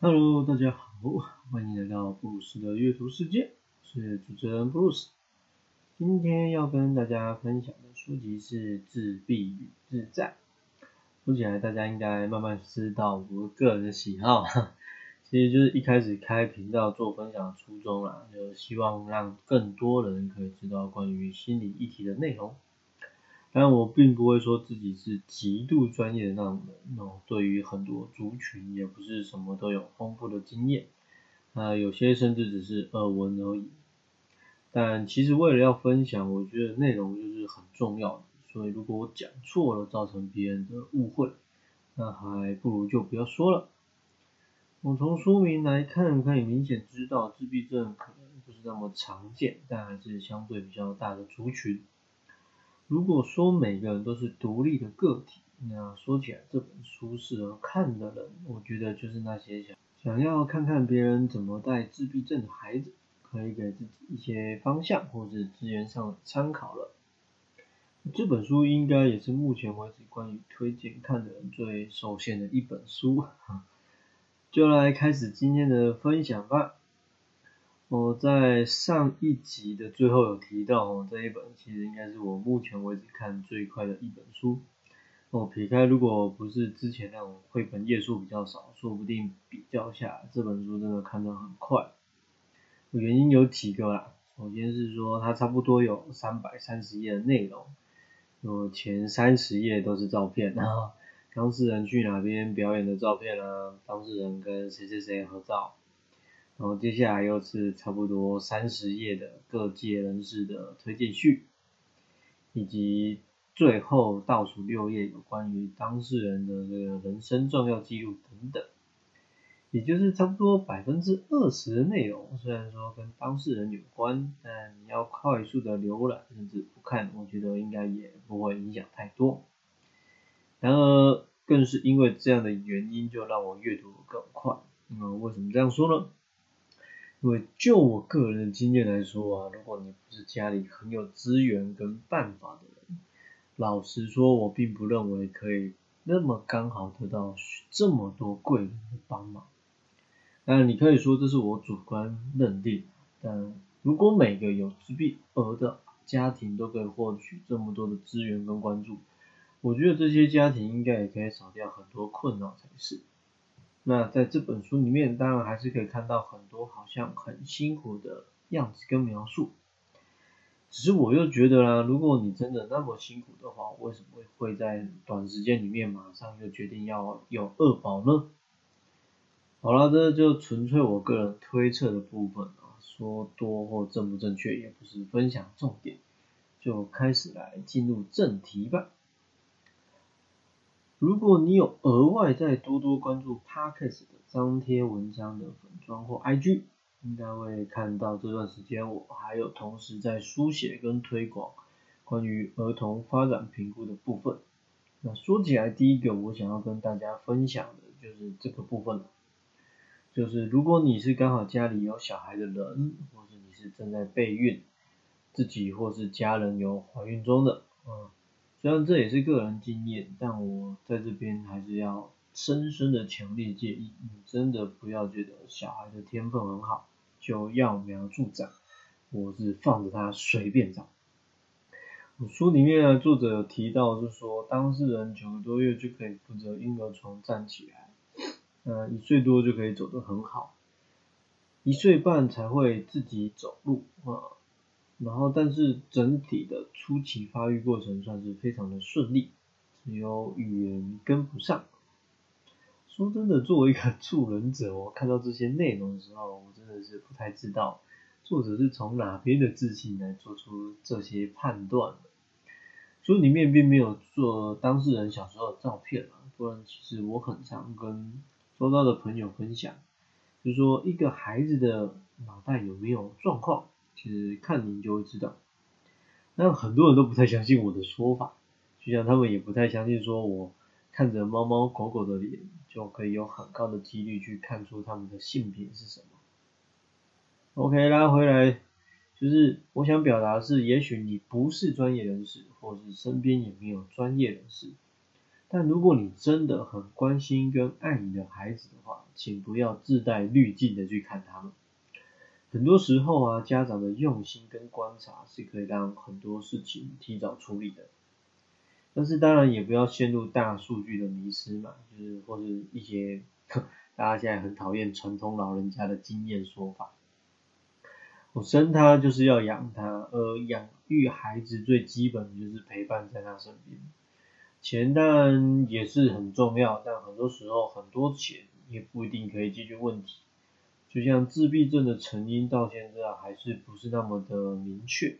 Hello，大家好，欢迎来到布鲁斯的阅读世界，我是主持人布鲁斯。今天要跟大家分享的书籍是《自闭与自在》。说起来，大家应该慢慢知道我个人的喜好，其实就是一开始开频道做分享的初衷啦，就是希望让更多人可以知道关于心理议题的内容。但我并不会说自己是极度专业的那种人哦，对于很多族群也不是什么都有丰富的经验，啊，有些甚至只是耳闻而已。但其实为了要分享，我觉得内容就是很重要的，所以如果我讲错了，造成别人的误会，那还不如就不要说了。我从书名来看，可以明显知道自闭症可能不是那么常见，但还是相对比较大的族群。如果说每个人都是独立的个体，那说起来这本书适合看的人，我觉得就是那些想想要看看别人怎么带自闭症的孩子，可以给自己一些方向或是资源上的参考了。这本书应该也是目前为止关于推荐看的人最受限的一本书，就来开始今天的分享吧。我在上一集的最后有提到哦，这一本其实应该是我目前为止看最快的一本书。哦，撇开如果不是之前那种绘本页数比较少，说不定比较下这本书真的看得很快。原因有几个啦，首先是说它差不多有三百三十页的内容，有前三十页都是照片，然 后当事人去哪边表演的照片啊，当事人跟谁谁谁合照。然后接下来又是差不多三十页的各界人士的推荐序，以及最后倒数六页有关于当事人的这个人生重要记录等等，也就是差不多百分之二十的内容，虽然说跟当事人有关，但你要快速的浏览甚至不看，我觉得应该也不会影响太多。然而，更是因为这样的原因，就让我阅读更快。那为什么这样说呢？因为就我个人的经验来说啊，如果你不是家里很有资源跟办法的人，老实说，我并不认为可以那么刚好得到这么多贵人的帮忙。那，你可以说这是我主观认定，但如果每个有自闭儿的家庭都可以获取这么多的资源跟关注，我觉得这些家庭应该也可以少掉很多困扰才是。那在这本书里面，当然还是可以看到很多好像很辛苦的样子跟描述。只是我又觉得啦，如果你真的那么辛苦的话，为什么会在短时间里面马上就决定要有二宝呢？好了，这就纯粹我个人推测的部分啊，说多或正不正确也不是分享重点，就开始来进入正题吧。如果你有额外再多多关注 Parkes 的张贴文章的粉砖或 IG，应该会看到这段时间我还有同时在书写跟推广关于儿童发展评估的部分。那说起来，第一个我想要跟大家分享的就是这个部分，就是如果你是刚好家里有小孩的人，或是你是正在备孕，自己或是家人有怀孕中的，嗯。虽然这也是个人经验，但我在这边还是要深深的强烈建议，你真的不要觉得小孩的天分很好，就揠苗助长，我是放着他随便长。书里面呢，作者有提到，是说当事人九个多月就可以扶着婴儿床站起来，呃，一岁多就可以走得很好，一岁半才会自己走路啊。然后，但是整体的初期发育过程算是非常的顺利，只有语言跟不上。说真的，作为一个 助人者，我看到这些内容的时候，我真的是不太知道作者是从哪边的自信来做出这些判断的。书里面并没有做当事人小时候的照片啊，不然其实我很常跟周遭的朋友分享，就是说一个孩子的脑袋有没有状况。其实看您就会知道，但很多人都不太相信我的说法，就像他们也不太相信说我看着猫猫狗狗的脸就可以有很高的几率去看出他们的性别是什么。OK，拉回来，就是我想表达是，也许你不是专业人士，或是身边也没有专业人士，但如果你真的很关心跟爱你的孩子的话，请不要自带滤镜的去看他们。很多时候啊，家长的用心跟观察是可以让很多事情提早处理的。但是当然也不要陷入大数据的迷失嘛，就是或是一些大家现在很讨厌传统老人家的经验说法。我生他就是要养他，而养育孩子最基本的就是陪伴在他身边。钱当然也是很重要，但很多时候很多钱也不一定可以解决问题。就像自闭症的成因到现在还是不是那么的明确，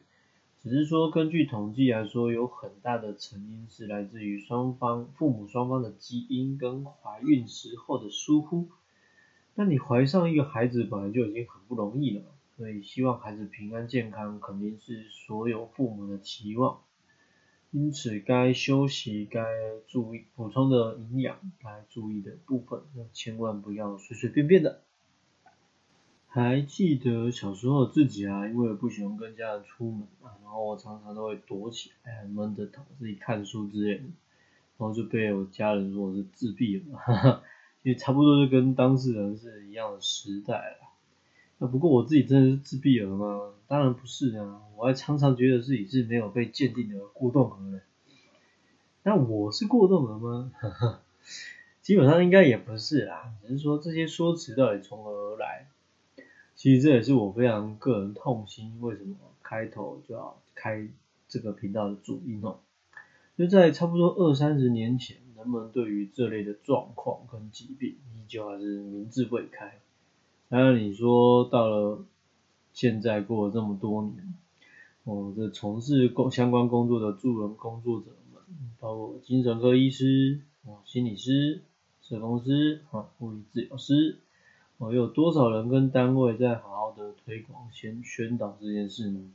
只是说根据统计来说，有很大的成因是来自于双方父母双方的基因跟怀孕时候的疏忽。那你怀上一个孩子本来就已经很不容易了，所以希望孩子平安健康肯定是所有父母的期望。因此该休息、该注意补充的营养、该注意的部分，那千万不要随随便便的。还记得小时候自己啊，因为不喜欢跟家人出门啊，然后我常常都会躲起来，闷着头自己看书之类的，然后就被我家人说我是自闭了，哈哈，也差不多就跟当事人是一样的时代了。那不过我自己真的是自闭了吗？当然不是啊，我还常常觉得自己是没有被鉴定的过动儿呢。那我是过动儿吗？哈哈，基本上应该也不是啦，只是说这些说辞到底从何？其实这也是我非常个人痛心，为什么开头就要开这个频道的主因哦？就在差不多二三十年前，人们对于这类的状况跟疾病，依旧还是明智未开。当然你说到了现在过了这么多年，我，这从事工相关工作的助人工作者们，包括精神科医师、心理师、社工师、啊物理治疗师。哦，有多少人跟单位在好好的推广、宣宣导这件事呢？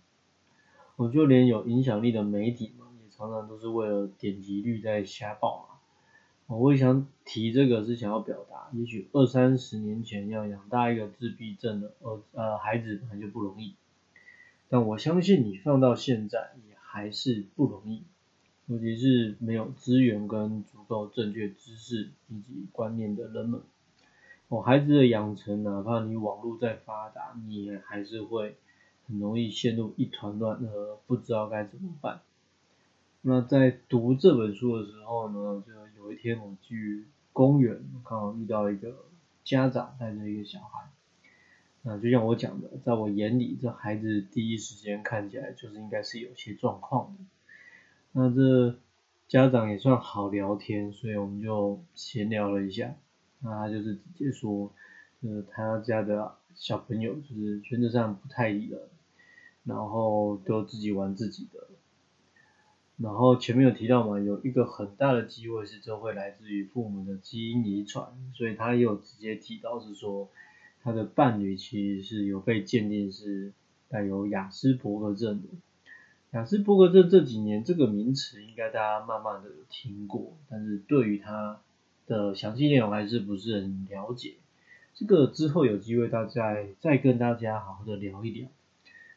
我就连有影响力的媒体嘛，也常常都是为了点击率在瞎报啊。我也想提这个，是想要表达，也许二三十年前要养大一个自闭症的呃呃孩子本来就不容易，但我相信你放到现在也还是不容易，尤其是没有资源跟足够正确知识以及观念的人们。哦，孩子的养成，哪怕你网络再发达，你也还是会很容易陷入一团乱，呃，不知道该怎么办。那在读这本书的时候呢，就有一天我去公园，刚好遇到一个家长带着一个小孩。那就像我讲的，在我眼里，这孩子第一时间看起来就是应该是有些状况的。那这家长也算好聊天，所以我们就闲聊了一下。那他就是直接说，呃，他家的小朋友就是原则上不太理人，然后都自己玩自己的。然后前面有提到嘛，有一个很大的机会是这会来自于父母的基因遗传，所以他也有直接提到是说，他的伴侣其实是有被鉴定是带有雅斯伯格症的。雅斯伯格症这几年这个名词应该大家慢慢的有听过，但是对于他。的详细内容还是不是很了解，这个之后有机会大家再跟大家好好的聊一聊。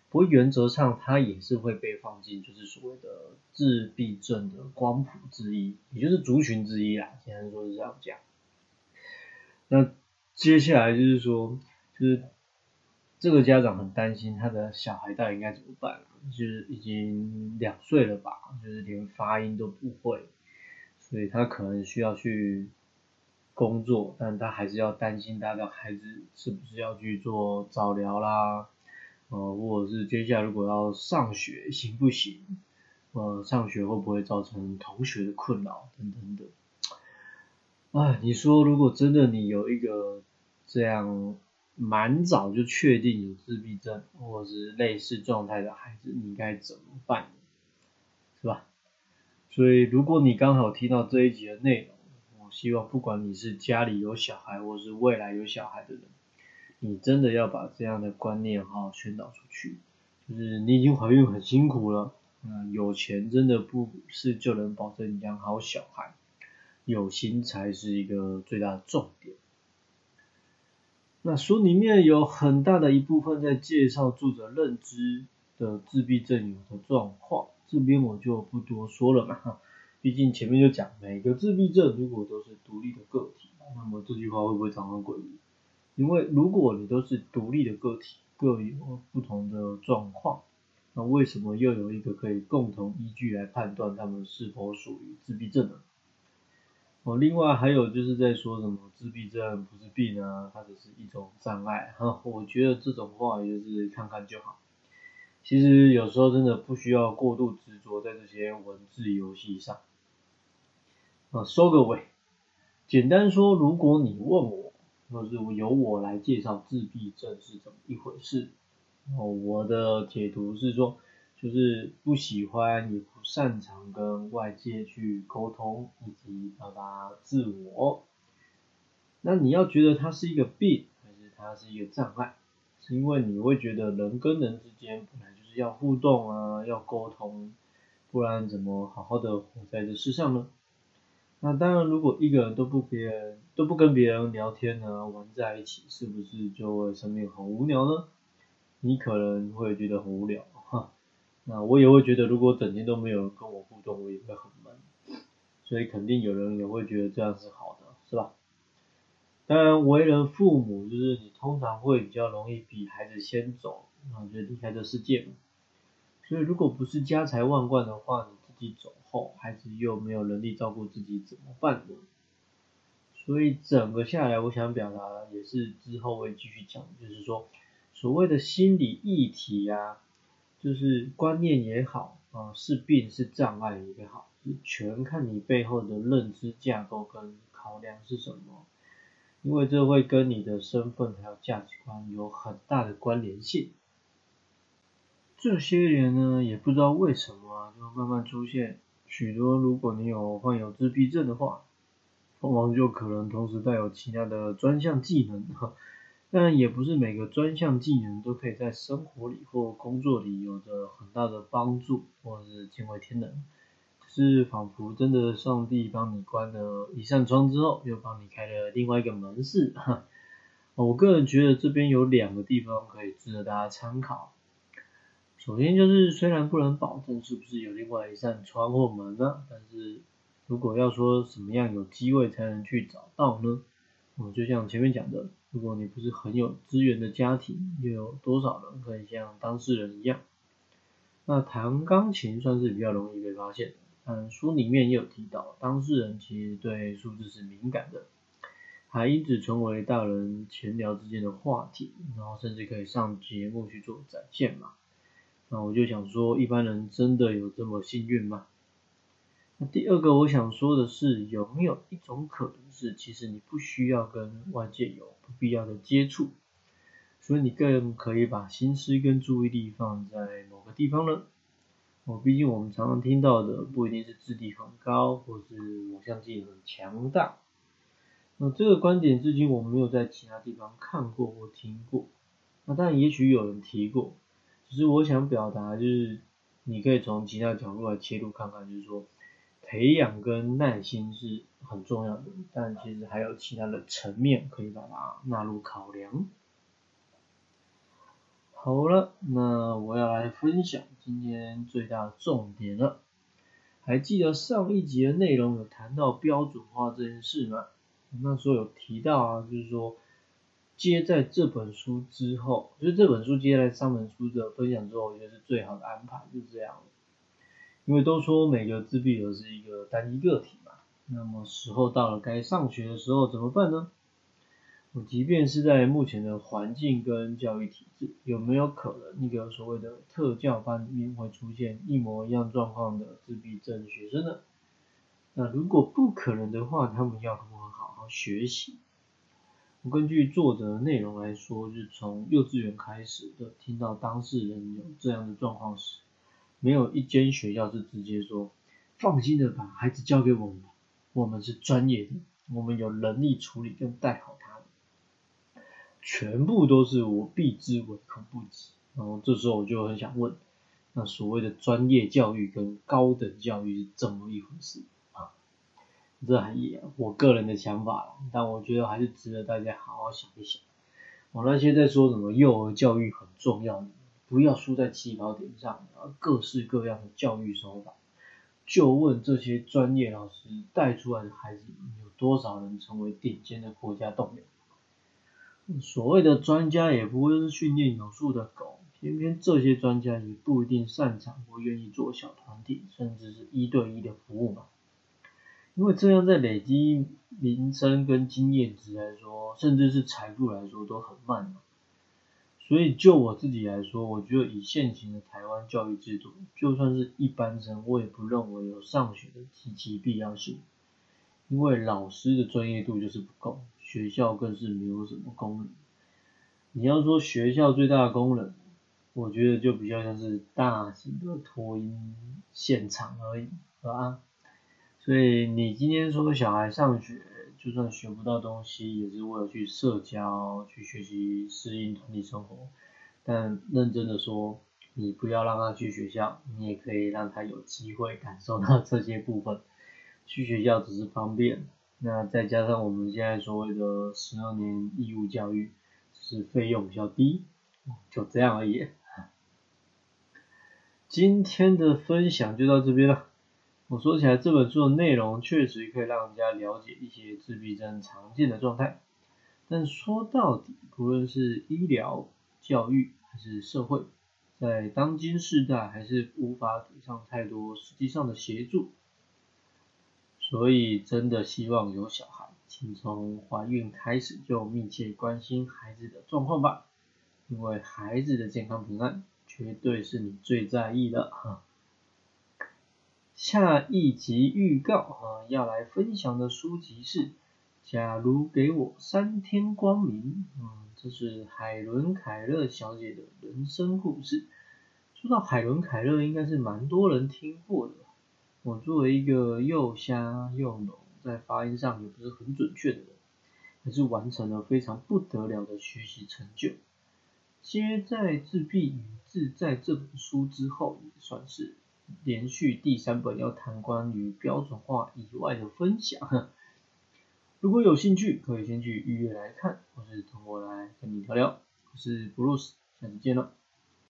不过原则上它也是会被放进就是所谓的自闭症的光谱之一，也就是族群之一啦，简单说是这样讲。那接下来就是说，就是这个家长很担心他的小孩到底应该怎么办，就是已经两岁了吧，就是连发音都不会，所以他可能需要去。工作，但他还是要担心他的孩子是不是要去做早疗啦，呃，或者是接下来如果要上学行不行，呃，上学会不会造成同学的困扰等等等。哎，你说如果真的你有一个这样蛮早就确定有自闭症或者是类似状态的孩子，你该怎么办？是吧？所以如果你刚好听到这一集的内容，希望不管你是家里有小孩，或是未来有小孩的人，你真的要把这样的观念好好宣导出去。就是你已经怀孕很辛苦了，嗯，有钱真的不是就能保证养好小孩，有心才是一个最大的重点。那书里面有很大的一部分在介绍作者认知的自闭症有的状况，这边我就不多说了嘛。毕竟前面就讲，每个自闭症如果都是独立的个体，那么这句话会不会常常诡异？因为如果你都是独立的个体，各有不同的状况，那为什么又有一个可以共同依据来判断他们是否属于自闭症呢？哦，另外还有就是在说什么自闭症不是病啊，它只是一种障碍哈。我觉得这种话也就是看看就好。其实有时候真的不需要过度执着在这些文字游戏上。啊，收个尾。简单说，如果你问我，或是由我来介绍自闭症是怎么一回事，哦，我的解读是说，就是不喜欢也不擅长跟外界去沟通以及表达自我。那你要觉得它是一个病，还是它是一个障碍？是因为你会觉得人跟人之间本来就是要互动啊，要沟通，不然怎么好好的活在这世上呢？那当然，如果一个人都不别人都不跟别人聊天呢，玩在一起，是不是就会生命很无聊呢？你可能会觉得很无聊哈。那我也会觉得，如果整天都没有人跟我互动，我也会很闷。所以肯定有人也会觉得这样是好的，是吧？当然，为人父母，就是你通常会比较容易比孩子先走，然后就离开这世界嘛。所以，如果不是家财万贯的话，你自己走后，孩子又没有能力照顾自己，怎么办呢？所以，整个下来，我想表达的也是之后会继续讲，就是说，所谓的心理议题呀，就是观念也好，啊，是病是障碍也好，全看你背后的认知架构跟考量是什么。因为这会跟你的身份还有价值观有很大的关联性。这些年呢，也不知道为什么啊就慢慢出现许多，如果你有患有自闭症的话，往往就可能同时带有其他的专项技能哈。但也不是每个专项技能都可以在生活里或工作里有着很大的帮助，或者是惊为天人。是仿佛真的上帝帮你关了一扇窗之后，又帮你开了另外一个门市哈。我个人觉得这边有两个地方可以值得大家参考。首先就是虽然不能保证是不是有另外一扇窗或门呢，但是如果要说什么样有机会才能去找到呢？我就像前面讲的，如果你不是很有资源的家庭，又有多少人可以像当事人一样？那弹钢琴算是比较容易被发现的。嗯，书里面也有提到，当事人其实对数字是敏感的，还因此成为大人闲聊之间的话题，然后甚至可以上节目去做展现嘛。那我就想说，一般人真的有这么幸运吗？那第二个我想说的是，有没有一种可能是，其实你不需要跟外界有不必要的接触，所以你更可以把心思跟注意力放在某个地方呢？哦，毕竟我们常常听到的不一定是智力很高，或是某项技能强大。那这个观点至今我没有在其他地方看过或听过。那当然也许有人提过，只是我想表达就是，你可以从其他角度来切入看看，就是说培养跟耐心是很重要的，但其实还有其他的层面可以把它纳入考量。好了，那我要来分享今天最大的重点了。还记得上一集的内容有谈到标准化这件事吗？那时候有提到啊，就是说接在这本书之后，就是这本书接在上本书的分享之后，我觉得是最好的安排，就是这样。因为都说每个自闭儿是一个单一个体嘛，那么时候到了该上学的时候怎么办呢？我即便是在目前的环境跟教育体制，有没有可能一个所谓的特教班里面会出现一模一样状况的自闭症学生呢？那如果不可能的话，他们要如何好好学习？根据作者的内容来说，就是从幼稚园开始的，听到当事人有这样的状况时，没有一间学校是直接说放心的把孩子交给我们，我们是专业的，我们有能力处理跟带好他。全部都是我避之唯恐不及，然后这时候我就很想问，那所谓的专业教育跟高等教育是怎么一回事？这也我个人的想法了，但我觉得还是值得大家好好想一想。我那些在说什么幼儿教育很重要，不要输在起跑点上，各式各样的教育手法，就问这些专业老师带出来的孩子，有多少人成为顶尖的国家栋梁？所谓的专家也不会是训练有素的狗，偏偏这些专家也不一定擅长或愿意做小团体，甚至是一对一的服务嘛。因为这样在累积名声跟经验值来说，甚至是财富来说都很慢。所以就我自己来说，我觉得以现行的台湾教育制度，就算是一般生，我也不认为有上学的极其必要性。因为老师的专业度就是不够，学校更是没有什么功能。你要说学校最大的功能，我觉得就比较像是大型的托婴现场而已，是吧？所以你今天说小孩上学，就算学不到东西，也是为了去社交、去学习、适应团体生活。但认真的说，你不要让他去学校，你也可以让他有机会感受到这些部分。去学校只是方便，那再加上我们现在所谓的十二年义务教育，是费用比较低，就这样而已。今天的分享就到这边了。我说起来，这本书的内容确实可以让人家了解一些自闭症常见的状态，但说到底，不论是医疗、教育还是社会，在当今世代还是无法给上太多实际上的协助。所以，真的希望有小孩，请从怀孕开始就密切关心孩子的状况吧，因为孩子的健康平安，绝对是你最在意的哈。下一集预告啊，要来分享的书籍是《假如给我三天光明》，嗯，这是海伦凯勒小姐的人生故事。说到海伦凯勒，应该是蛮多人听过的。我作为一个又瞎又聋，在发音上也不是很准确的人，还是完成了非常不得了的学习成就。接在《自闭与自在》这本书之后，也算是。连续第三本要谈关于标准化以外的分享，如果有兴趣，可以先去预约来看，或是通过来跟你聊聊。我是 Bruce，下次见了。